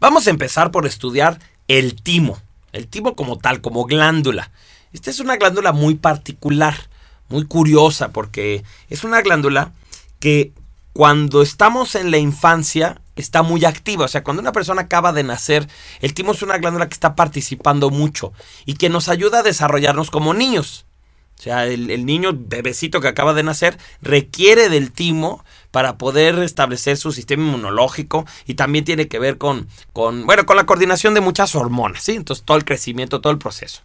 Vamos a empezar por estudiar el timo, el timo como tal, como glándula. Esta es una glándula muy particular, muy curiosa, porque es una glándula que cuando estamos en la infancia está muy activa. O sea, cuando una persona acaba de nacer, el timo es una glándula que está participando mucho y que nos ayuda a desarrollarnos como niños. O sea, el, niño bebecito que acaba de nacer requiere del timo para poder establecer su sistema inmunológico y también tiene que ver con, con, bueno, con la coordinación de muchas hormonas, ¿sí? Entonces todo el crecimiento, todo el proceso.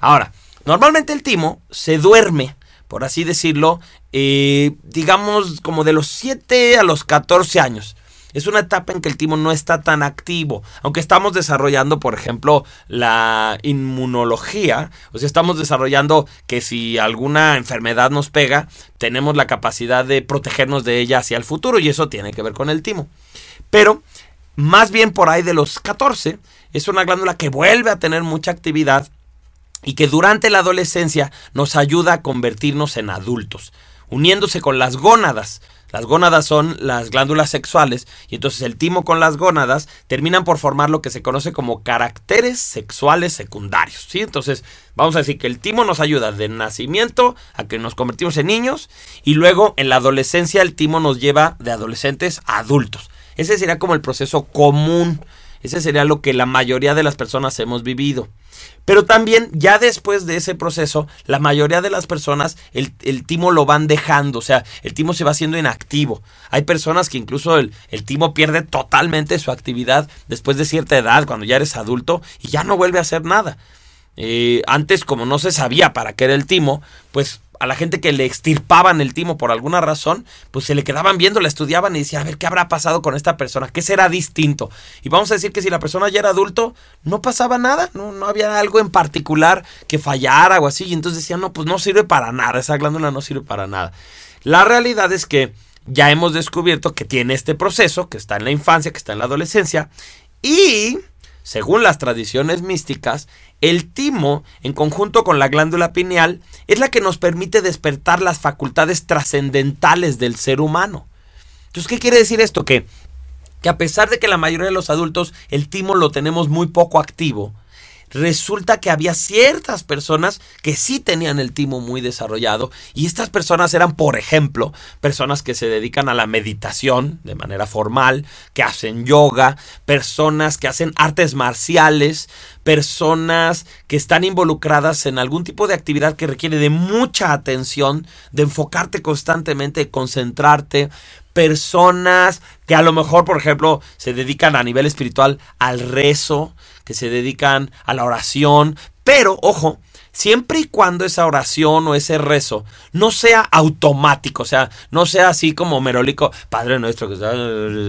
Ahora, normalmente el timo se duerme, por así decirlo, eh, digamos como de los 7 a los 14 años. Es una etapa en que el timo no está tan activo, aunque estamos desarrollando, por ejemplo, la inmunología, o sea, estamos desarrollando que si alguna enfermedad nos pega, tenemos la capacidad de protegernos de ella hacia el futuro y eso tiene que ver con el timo. Pero, más bien por ahí de los 14, es una glándula que vuelve a tener mucha actividad y que durante la adolescencia nos ayuda a convertirnos en adultos, uniéndose con las gónadas. Las gónadas son las glándulas sexuales y entonces el timo con las gónadas terminan por formar lo que se conoce como caracteres sexuales secundarios. ¿sí? Entonces vamos a decir que el timo nos ayuda de nacimiento a que nos convertimos en niños y luego en la adolescencia el timo nos lleva de adolescentes a adultos. Ese sería como el proceso común. Ese sería lo que la mayoría de las personas hemos vivido. Pero también, ya después de ese proceso, la mayoría de las personas el, timo lo van dejando, o sea, el timo se va haciendo inactivo. Hay personas que incluso el, el, timo pierde totalmente su actividad después de cierta edad, cuando ya eres adulto, y ya no vuelve a hacer nada. Eh, antes, como no se sabía para qué era el timo, pues a la gente que le extirpaban el timo por alguna razón, pues se le quedaban viendo, la estudiaban y decían, a ver, ¿qué habrá pasado con esta persona? ¿Qué será distinto? Y vamos a decir que si la persona ya era adulto, no pasaba nada, no, no había algo en particular que fallara o así. Y entonces decían, no, pues no sirve para nada, esa glándula no sirve para nada. La realidad es que ya hemos descubierto que tiene este proceso, que está en la infancia, que está en la adolescencia, y según las tradiciones místicas, el timo, en conjunto con la glándula pineal, es la que nos permite despertar las facultades trascendentales del ser humano. Entonces, ¿qué quiere decir esto? Que, que a pesar de que la mayoría de los adultos el timo lo tenemos muy poco activo, resulta que había ciertas personas que sí tenían el timo muy desarrollado y estas personas eran, por ejemplo, personas que se dedican a la meditación de manera formal, que hacen yoga, personas que hacen artes marciales, personas que están involucradas en algún tipo de actividad que requiere de mucha atención, de enfocarte constantemente, de concentrarte, personas que a lo mejor, por ejemplo, se dedican a nivel espiritual al rezo, que se dedican a la oración, pero ojo, siempre y cuando esa oración o ese rezo no sea automático, o sea, no sea así como merolico, Padre nuestro,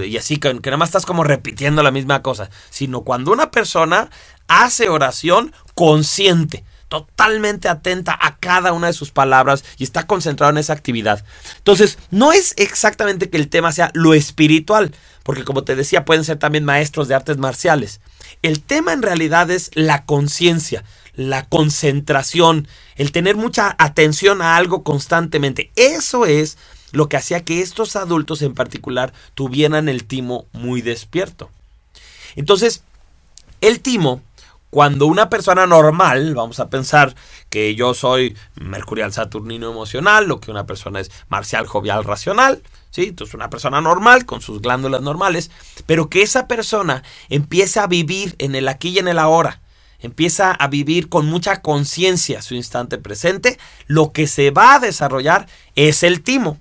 y así que, que nada más estás como repitiendo la misma cosa, sino cuando una persona hace oración consciente totalmente atenta a cada una de sus palabras y está concentrado en esa actividad. Entonces, no es exactamente que el tema sea lo espiritual, porque como te decía, pueden ser también maestros de artes marciales. El tema en realidad es la conciencia, la concentración, el tener mucha atención a algo constantemente. Eso es lo que hacía que estos adultos en particular tuvieran el timo muy despierto. Entonces, el timo cuando una persona normal, vamos a pensar que yo soy mercurial saturnino emocional, o que una persona es marcial jovial racional, ¿sí? Entonces una persona normal con sus glándulas normales, pero que esa persona empieza a vivir en el aquí y en el ahora, empieza a vivir con mucha conciencia su instante presente, lo que se va a desarrollar es el timo.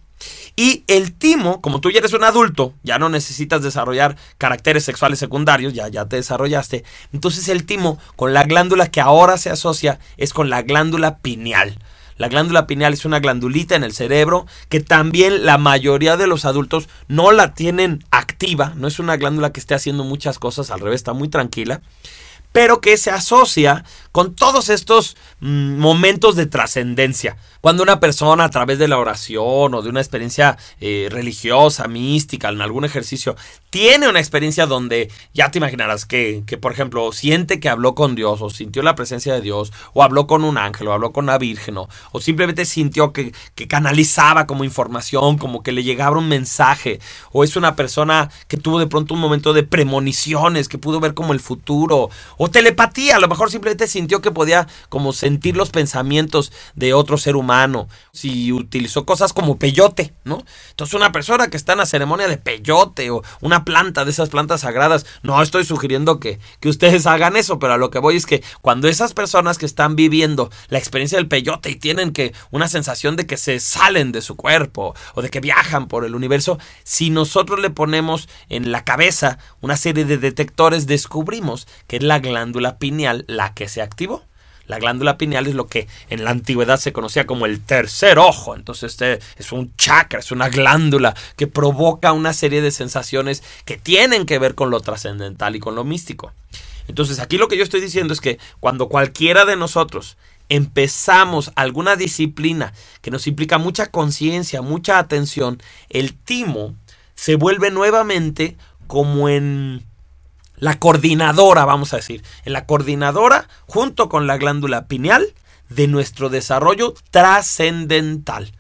Y el timo, como tú ya eres un adulto, ya no necesitas desarrollar caracteres sexuales secundarios, ya, ya te desarrollaste. Entonces el timo, con la glándula que ahora se asocia, es con la glándula pineal. La glándula pineal es una glandulita en el cerebro que también la mayoría de los adultos no la tienen activa, no es una glándula que esté haciendo muchas cosas, al revés, está muy tranquila pero que se asocia con todos estos momentos de trascendencia. Cuando una persona a través de la oración o de una experiencia eh, religiosa, mística, en algún ejercicio, tiene una experiencia donde ya te imaginarás que, que, por ejemplo, siente que habló con Dios o sintió la presencia de Dios o habló con un ángel o habló con una virgen o, o simplemente sintió que, que canalizaba como información, como que le llegaba un mensaje o es una persona que tuvo de pronto un momento de premoniciones, que pudo ver como el futuro o telepatía, a lo mejor simplemente sintió que podía como sentir los pensamientos de otro ser humano si utilizó cosas como peyote, ¿no? Entonces una persona que está en la ceremonia de peyote o una planta de esas plantas sagradas, no estoy sugiriendo que, que ustedes hagan eso, pero a lo que voy es que cuando esas personas que están viviendo la experiencia del peyote y tienen que una sensación de que se salen de su cuerpo o de que viajan por el universo, si nosotros le ponemos en la cabeza una serie de detectores, descubrimos que es la glándula pineal la que se activó. La glándula pineal es lo que en la antigüedad se conocía como el tercer ojo. Entonces este es un chakra, es una glándula que provoca una serie de sensaciones que tienen que ver con lo trascendental y con lo místico. Entonces aquí lo que yo estoy diciendo es que cuando cualquiera de nosotros empezamos alguna disciplina que nos implica mucha conciencia, mucha atención, el timo se vuelve nuevamente como en la coordinadora, vamos a decir, la coordinadora junto con la glándula pineal de nuestro desarrollo trascendental.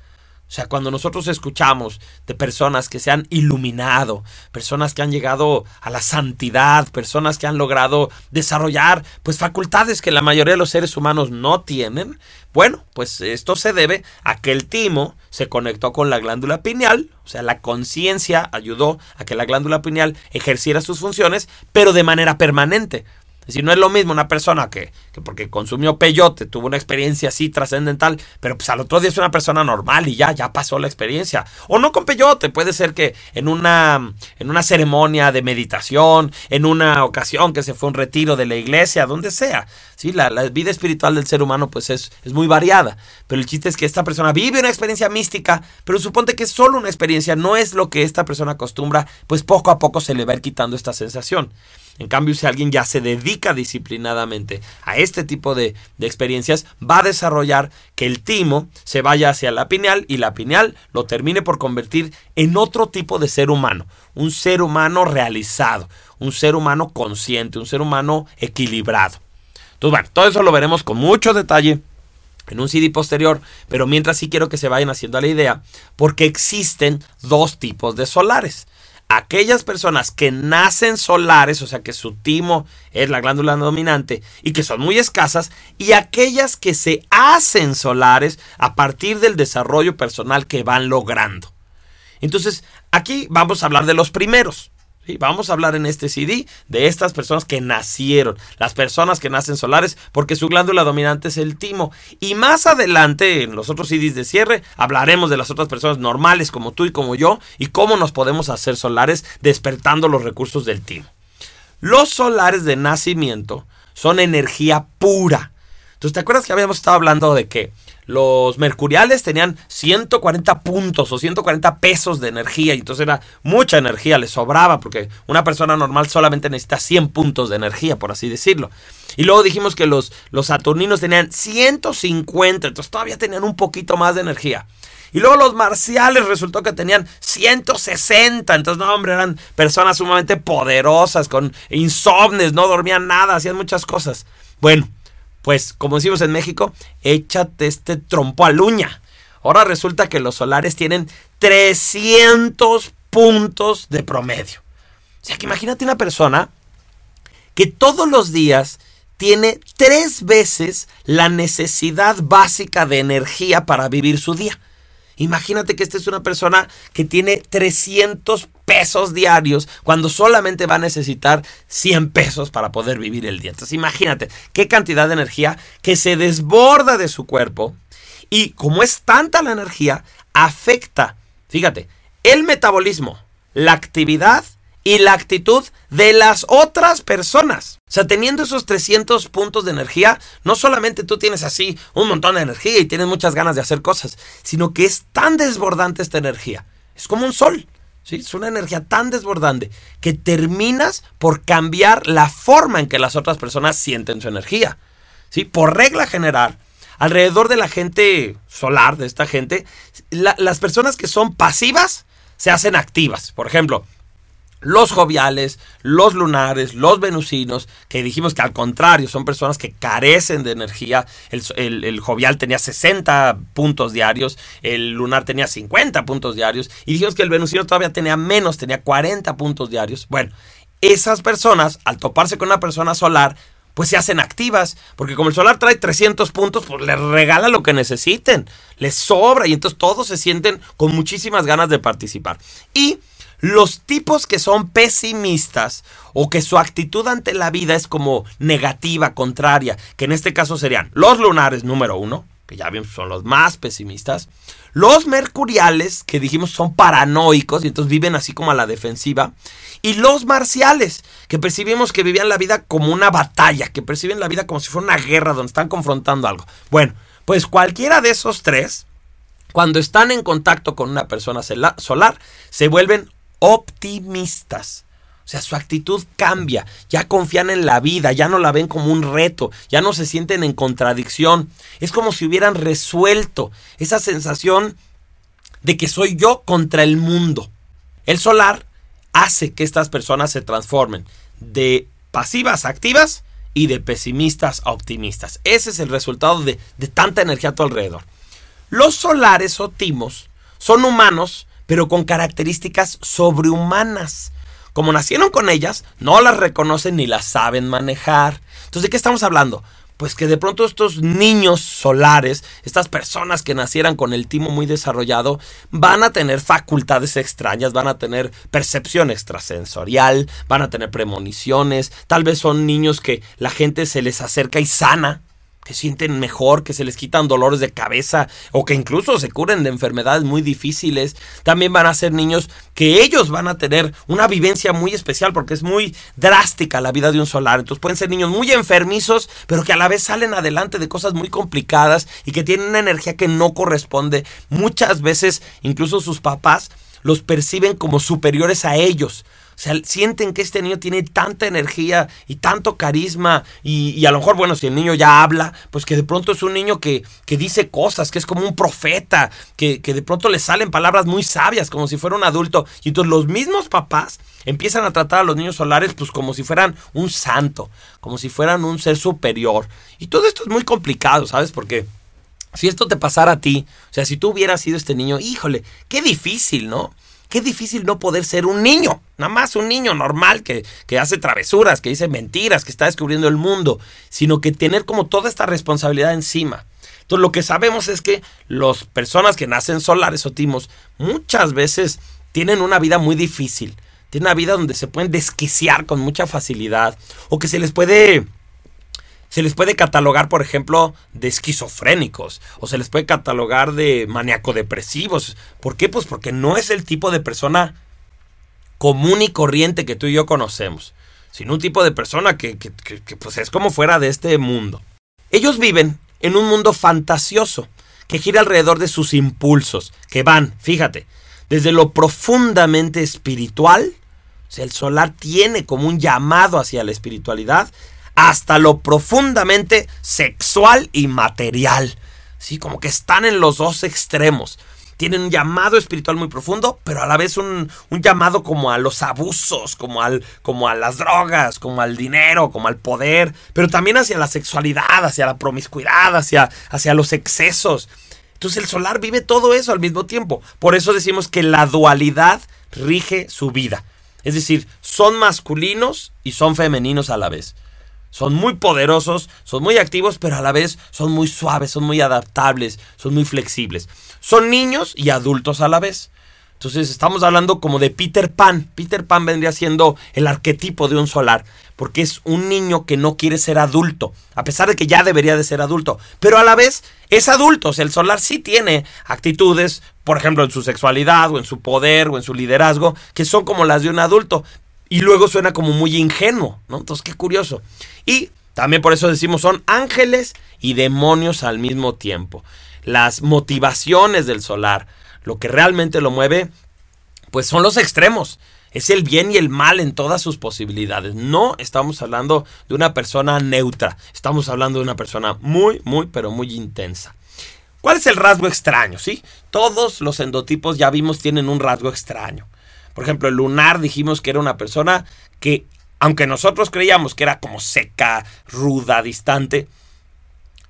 O sea, cuando nosotros escuchamos de personas que se han iluminado, personas que han llegado a la santidad, personas que han logrado desarrollar pues facultades que la mayoría de los seres humanos no tienen, bueno, pues esto se debe a que el timo se conectó con la glándula pineal, o sea, la conciencia ayudó a que la glándula pineal ejerciera sus funciones, pero de manera permanente. Es decir, no es lo mismo una persona que, que porque consumió peyote, tuvo una experiencia así trascendental, pero pues al otro día es una persona normal y ya, ya pasó la experiencia. O no con peyote, puede ser que en una, en una ceremonia de meditación, en una ocasión que se fue a un retiro de la iglesia, donde sea. ¿sí? La, la vida espiritual del ser humano pues es, es muy variada. Pero el chiste es que esta persona vive una experiencia mística, pero suponte que es solo una experiencia, no es lo que esta persona acostumbra, pues poco a poco se le va a ir quitando esta sensación. En cambio, si alguien ya se dedica disciplinadamente a este tipo de, experiencias, va a desarrollar que el timo se vaya hacia la pineal y la pineal lo termine por convertir en otro tipo de ser humano, un ser humano realizado, un ser humano consciente, un ser humano equilibrado. Entonces, bueno, todo eso lo veremos con mucho detalle en un CD posterior, pero mientras sí quiero que se vayan haciendo la idea, porque existen dos tipos de solares aquellas personas que nacen solares, o sea que su timo es la glándula dominante y que son muy escasas, y aquellas que se hacen solares a partir del desarrollo personal que van logrando. Entonces, aquí vamos a hablar de los primeros. Vamos a hablar en este CD de estas personas que nacieron, las personas que nacen solares, porque su glándula dominante es el timo. Y más adelante, en los otros CDs de cierre, hablaremos de las otras personas normales como tú y como yo y cómo nos podemos hacer solares despertando los recursos del timo. Los solares de nacimiento son energía pura. Entonces, ¿te acuerdas que habíamos estado hablando de que los mercuriales tenían 140 puntos o 140 pesos de energía y entonces era mucha energía, les sobraba porque una persona normal solamente necesita 100 puntos de energía, por así decirlo. Y luego dijimos que los, los saturninos tenían 150, entonces todavía tenían un poquito más de energía. Y luego los marciales resultó que tenían 160. Entonces, no, hombre, eran personas sumamente poderosas, con insomnes, no dormían nada, hacían muchas cosas. Bueno, pues como decimos en México, échate este trompo a luña. Ahora resulta que los solares tienen 300 puntos de promedio. O sea que imagínate una persona que todos los días tiene tres veces la necesidad básica de energía para vivir su día. Imagínate que esta es una persona que tiene 300 pesos diarios cuando solamente va a necesitar 100 pesos para poder vivir el día. Entonces imagínate qué cantidad de energía que se desborda de su cuerpo y como es tanta la energía, afecta, fíjate, el metabolismo, la actividad y la actitud de las otras personas. O sea, teniendo esos 300 puntos de energía, no solamente tú tienes así un montón de energía y tienes muchas ganas de hacer cosas, sino que es tan desbordante esta energía. Es como un sol. ¿sí? Es una energía tan desbordante que terminas por cambiar la forma en que las otras personas sienten su energía. ¿sí? Por regla general, alrededor de la gente solar, de esta gente, las personas que son pasivas se hacen activas. Por ejemplo, los joviales, los lunares, los venusinos, que dijimos que al contrario son personas que carecen de energía. El, jovial tenía 60 puntos diarios, el lunar tenía 50 puntos diarios y dijimos que el venusino todavía tenía menos, tenía 40 puntos diarios. Bueno, esas personas, al toparse con una persona solar, pues se hacen activas, porque como el solar trae 300 puntos, pues les regala lo que necesiten, les sobra y entonces todos se sienten con muchísimas ganas de participar. Y los tipos que son pesimistas o que su actitud ante la vida es como negativa, contraria, que en este caso serían los lunares número uno, que ya bien son los más pesimistas, los mercuriales, que dijimos son paranoicos y entonces viven así como a la defensiva, y los marciales, que percibimos que vivían la vida como una batalla, que perciben la vida como si fuera una guerra donde están confrontando algo. Bueno, pues cualquiera de esos tres, cuando están en contacto con una persona solar, se vuelven optimistas. O sea, su actitud cambia, ya confían en la vida, ya no la ven como un reto, ya no se sienten en contradicción. Es como si hubieran resuelto esa sensación de que soy yo contra el mundo. El solar hace que estas personas se transformen de pasivas a activas y de pesimistas a optimistas. Ese es el resultado de, de tanta energía a tu alrededor. Los solares o son humanos pero con características sobrehumanas. Como nacieron con ellas, no las reconocen ni las saben manejar. Entonces, ¿de qué estamos hablando? Pues que de pronto estos niños solares, estas personas que nacieran con el timo muy desarrollado, van a tener facultades extrañas, van a tener percepción extrasensorial, van a tener premoniciones, tal vez son niños que la gente se les acerca y sana, que sienten mejor, que se les quitan dolores de cabeza o que incluso se curen de enfermedades muy difíciles. También van a ser niños que ellos van a tener una vivencia muy especial porque es muy drástica la vida de un solar. Entonces pueden ser niños muy enfermizos, pero que a la vez salen adelante de cosas muy complicadas y que tienen una energía que no corresponde. Muchas veces incluso sus papás los perciben como superiores a ellos. O sea, sienten que este niño tiene tanta energía y tanto carisma y, a lo mejor, bueno, si el niño ya habla, pues que de pronto es un niño que, que dice cosas, que es como un profeta, que, que de pronto le salen palabras muy sabias, como si fuera un adulto. Y entonces los mismos papás empiezan a tratar a los niños solares pues como si fueran un santo, como si fueran un ser superior. Y todo esto es muy complicado, ¿sabes? Porque... Si esto te pasara a ti, o sea, si tú hubieras sido este niño, híjole, qué difícil, ¿no? Qué difícil no poder ser un niño, nada más un niño normal que, que, hace travesuras, que dice mentiras, que está descubriendo el mundo, sino que tener como toda esta responsabilidad encima. Entonces lo que sabemos es que las personas que nacen solares o timos muchas veces tienen una vida muy difícil, tienen una vida donde se pueden desquiciar con mucha facilidad o que se les puede se les puede catalogar, por ejemplo, de esquizofrénicos o se les puede catalogar de maníaco-depresivos. ¿Por qué? Pues porque no es el tipo de persona común y corriente que tú y yo conocemos, sino un tipo de persona que, pues es como fuera de este mundo. Ellos viven en un mundo fantasioso que gira alrededor de sus impulsos, que van, fíjate, desde lo profundamente espiritual, o sea, el solar tiene como un llamado hacia la espiritualidad, hasta lo profundamente sexual y material. Sí, como que están en los dos extremos. Tienen un llamado espiritual muy profundo, pero a la vez un, llamado como a los abusos, como, al, como a las drogas, como al dinero, como al poder, pero también hacia la sexualidad, hacia la promiscuidad, hacia, hacia los excesos. Entonces el solar vive todo eso al mismo tiempo. Por eso decimos que la dualidad rige su vida. Es decir, son masculinos y son femeninos a la vez. Son muy poderosos, son muy activos, pero a la vez son muy suaves, son muy adaptables, son muy flexibles. Son niños y adultos a la vez. Entonces estamos hablando como de Peter Pan. Peter Pan vendría siendo el arquetipo de un solar, porque es un niño que no quiere ser adulto, a pesar de que ya debería de ser adulto, pero a la vez es adulto. O sea, el solar sí tiene actitudes, por ejemplo, en su sexualidad o en su poder o en su liderazgo, que son como las de un adulto, y luego suena como muy ingenuo, ¿no? Entonces, qué curioso. Y también por eso decimos son ángeles y demonios al mismo tiempo. Las motivaciones del solar, lo que realmente lo mueve, pues son los extremos. Es el bien y el mal en todas sus posibilidades. No estamos hablando de una persona neutra. Estamos hablando de una persona muy, muy, pero muy intensa. ¿Cuál es el rasgo extraño? ¿Sí? Todos los endotipos ya vimos tienen un rasgo extraño. Por ejemplo, el lunar dijimos que era una persona que, aunque nosotros creíamos que era como seca, ruda, distante,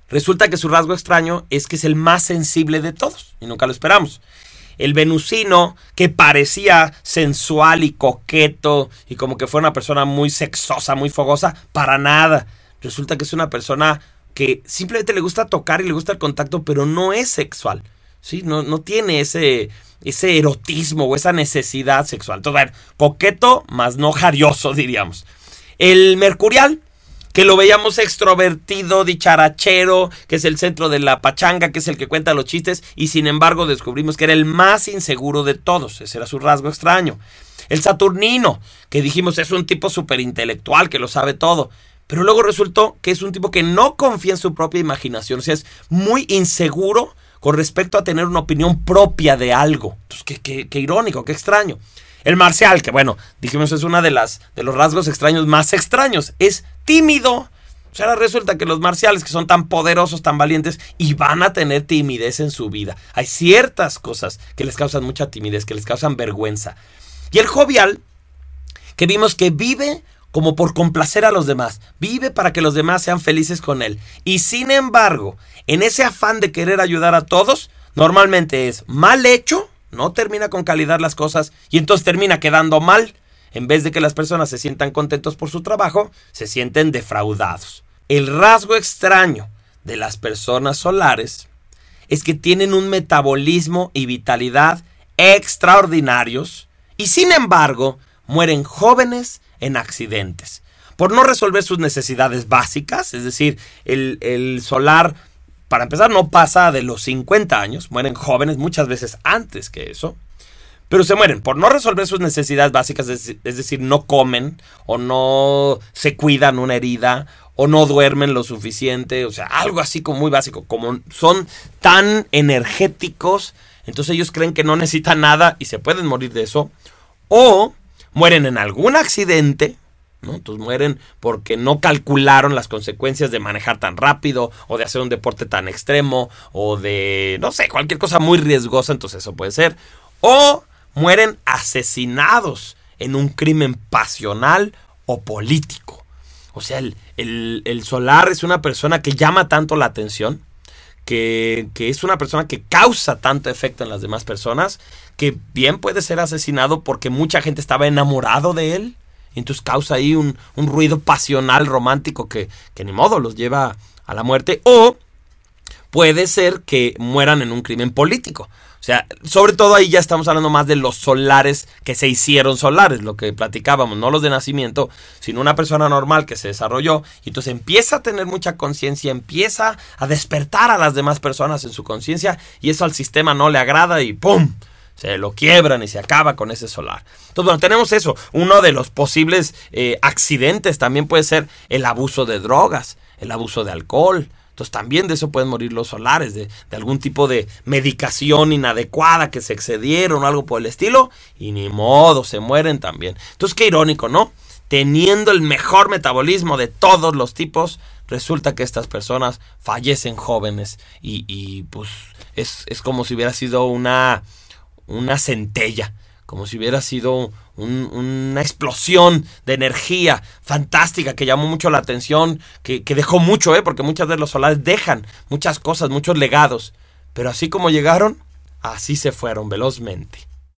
resulta que su rasgo extraño es que es el más sensible de todos y nunca lo esperamos el venusino, que parecía sensual y coqueto y como que fue una persona muy sexosa, muy fogosa, para nada. Resulta que es una persona que simplemente le gusta tocar y le gusta el contacto, pero no es sexual. ¿Sí? No, no tiene ese, ese erotismo o esa necesidad sexual. Entonces, coqueto, más no jarioso, diríamos. El mercurial, que lo veíamos extrovertido, dicharachero, que es el centro de la pachanga, que es el que cuenta los chistes, y sin embargo descubrimos que era el más inseguro de todos, ese era su rasgo extraño. El Saturnino, que dijimos es un tipo súper intelectual, que lo sabe todo, pero luego resultó que es un tipo que no confía en su propia imaginación, o sea, es muy inseguro con respecto a tener una opinión propia de algo. Entonces, qué, qué irónico, qué extraño. El marcial, que bueno, dijimos es una de las de los rasgos extraños más extraños, es tímido. O sea, ahora resulta que los marciales, que son tan poderosos, tan valientes, y van a tener timidez en su vida. Hay ciertas cosas que les causan mucha timidez, que les causan vergüenza. Y el jovial, que vimos que vive como por complacer a los demás, vive para que los demás sean felices con él. Y sin embargo, en ese afán de querer ayudar a todos, normalmente es mal hecho no termina con calidad las cosas y entonces termina quedando mal. En vez de que las personas se sientan contentos por su trabajo, se sienten defraudados. El rasgo extraño de las personas solares es que tienen un metabolismo y vitalidad extraordinarios y sin embargo mueren jóvenes en accidentes. Por no resolver sus necesidades básicas, es decir, el, el solar para empezar, no pasa de los 50 años, mueren jóvenes muchas veces antes que eso, pero se mueren por no resolver sus necesidades básicas, es, decir, no comen o no se cuidan una herida o no duermen lo suficiente, o sea, algo así como muy básico, como son tan energéticos, entonces ellos creen que no necesitan nada y se pueden morir de eso, o mueren en algún accidente, entonces mueren porque no calcularon las consecuencias de manejar tan rápido o de hacer un deporte tan extremo o de, no sé, cualquier cosa muy riesgosa, entonces eso puede ser. O mueren asesinados en un crimen pasional o político. O sea, el, el, solar es una persona que llama tanto la atención, que, que, es una persona que causa tanto efecto en las demás personas, que bien puede ser asesinado porque mucha gente estaba enamorado de él y entonces causa ahí un, ruido pasional romántico que, que ni modo los lleva a la muerte. O puede ser que mueran en un crimen político. O sea, sobre todo ahí ya estamos hablando más de los solares que se hicieron solares, lo que platicábamos, no los de nacimiento, sino una persona normal que se desarrolló y entonces empieza a tener mucha conciencia, empieza a despertar a las demás personas en su conciencia y eso al sistema no le agrada y ¡pum! se lo quiebran y se acaba con ese solar. Entonces, bueno, tenemos eso. Uno de los posibles eh, accidentes también puede ser el abuso de drogas, el abuso de alcohol. Entonces también de eso pueden morir los solares, de, de, algún tipo de medicación inadecuada que se excedieron o algo por el estilo, y ni modo, se mueren también. Entonces qué irónico, ¿no? Teniendo el mejor metabolismo de todos los tipos, resulta que estas personas fallecen jóvenes y, y pues es, es como si hubiera sido una una centella, como si hubiera sido una explosión de energía fantástica que llamó mucho la atención, que, que dejó mucho, ¿eh? porque muchas de los solares dejan muchas cosas, muchos legados, pero así como llegaron, así se fueron velozmente.